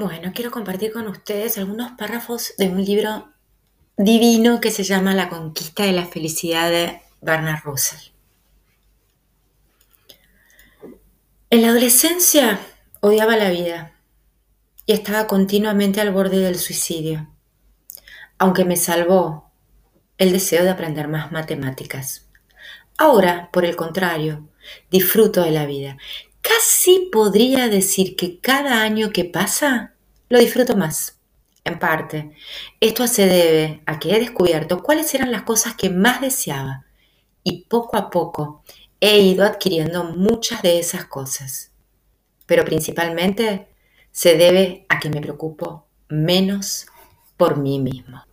Bueno, quiero compartir con ustedes algunos párrafos de un libro divino que se llama La conquista de la felicidad de Bernard Russell. En la adolescencia odiaba la vida y estaba continuamente al borde del suicidio, aunque me salvó el deseo de aprender más matemáticas. Ahora, por el contrario, disfruto de la vida Casi podría decir que cada año que pasa lo disfruto más. En parte, esto se debe a que he descubierto cuáles eran las cosas que más deseaba y poco a poco he ido adquiriendo muchas de esas cosas. Pero principalmente se debe a que me preocupo menos por mí mismo.